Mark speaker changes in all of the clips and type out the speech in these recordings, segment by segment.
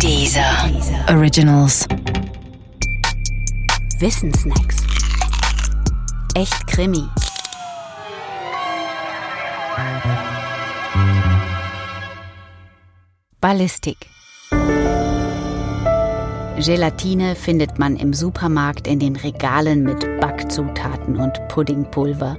Speaker 1: Dieser Originals.
Speaker 2: Wissensnacks. Echt Krimi. Ballistik. Gelatine findet man im Supermarkt in den Regalen mit Backzutaten und Puddingpulver.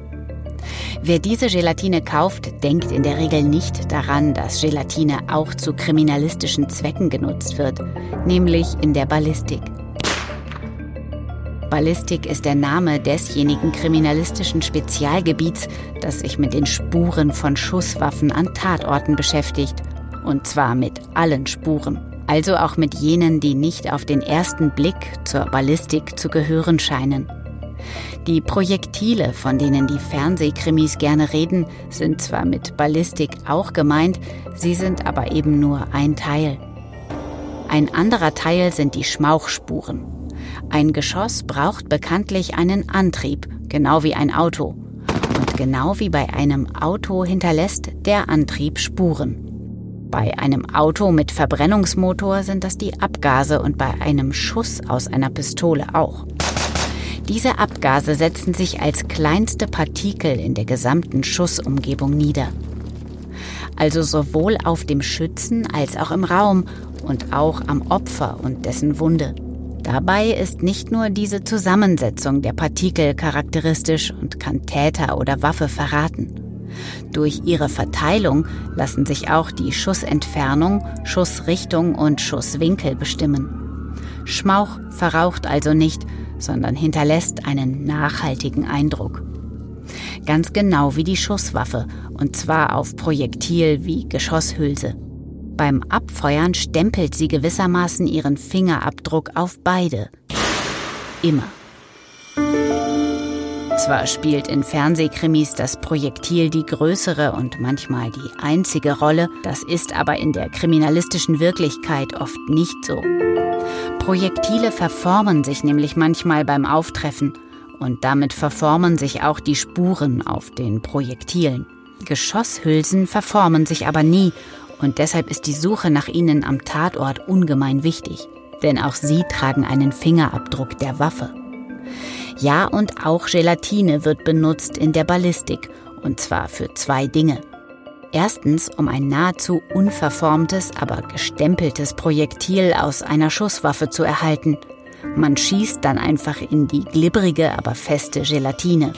Speaker 2: Wer diese Gelatine kauft, denkt in der Regel nicht daran, dass Gelatine auch zu kriminalistischen Zwecken genutzt wird, nämlich in der Ballistik. Ballistik ist der Name desjenigen kriminalistischen Spezialgebiets, das sich mit den Spuren von Schusswaffen an Tatorten beschäftigt. Und zwar mit allen Spuren. Also auch mit jenen, die nicht auf den ersten Blick zur Ballistik zu gehören scheinen. Die Projektile, von denen die Fernsehkrimis gerne reden, sind zwar mit Ballistik auch gemeint, sie sind aber eben nur ein Teil. Ein anderer Teil sind die Schmauchspuren. Ein Geschoss braucht bekanntlich einen Antrieb, genau wie ein Auto. Und genau wie bei einem Auto hinterlässt der Antrieb Spuren. Bei einem Auto mit Verbrennungsmotor sind das die Abgase und bei einem Schuss aus einer Pistole auch. Diese Abgase setzen sich als kleinste Partikel in der gesamten Schussumgebung nieder. Also sowohl auf dem Schützen als auch im Raum und auch am Opfer und dessen Wunde. Dabei ist nicht nur diese Zusammensetzung der Partikel charakteristisch und kann Täter oder Waffe verraten. Durch ihre Verteilung lassen sich auch die Schussentfernung, Schussrichtung und Schusswinkel bestimmen. Schmauch verraucht also nicht, sondern hinterlässt einen nachhaltigen Eindruck. Ganz genau wie die Schusswaffe, und zwar auf Projektil wie Geschosshülse. Beim Abfeuern stempelt sie gewissermaßen ihren Fingerabdruck auf beide. Immer. Zwar spielt in Fernsehkrimis das Projektil die größere und manchmal die einzige Rolle, das ist aber in der kriminalistischen Wirklichkeit oft nicht so. Projektile verformen sich nämlich manchmal beim Auftreffen und damit verformen sich auch die Spuren auf den Projektilen. Geschosshülsen verformen sich aber nie und deshalb ist die Suche nach ihnen am Tatort ungemein wichtig, denn auch sie tragen einen Fingerabdruck der Waffe. Ja, und auch Gelatine wird benutzt in der Ballistik, und zwar für zwei Dinge. Erstens, um ein nahezu unverformtes, aber gestempeltes Projektil aus einer Schusswaffe zu erhalten. Man schießt dann einfach in die glibberige, aber feste Gelatine.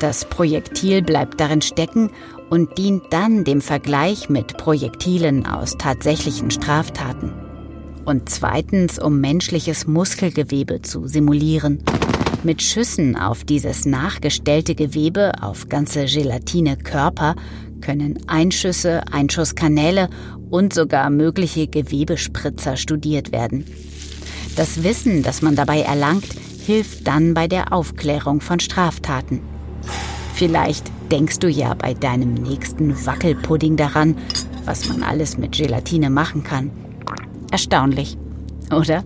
Speaker 2: Das Projektil bleibt darin stecken und dient dann dem Vergleich mit Projektilen aus tatsächlichen Straftaten. Und zweitens, um menschliches Muskelgewebe zu simulieren. Mit Schüssen auf dieses nachgestellte Gewebe, auf ganze Gelatine-Körper, können Einschüsse, Einschusskanäle und sogar mögliche Gewebespritzer studiert werden. Das Wissen, das man dabei erlangt, hilft dann bei der Aufklärung von Straftaten. Vielleicht denkst du ja bei deinem nächsten Wackelpudding daran, was man alles mit Gelatine machen kann. Erstaunlich, oder?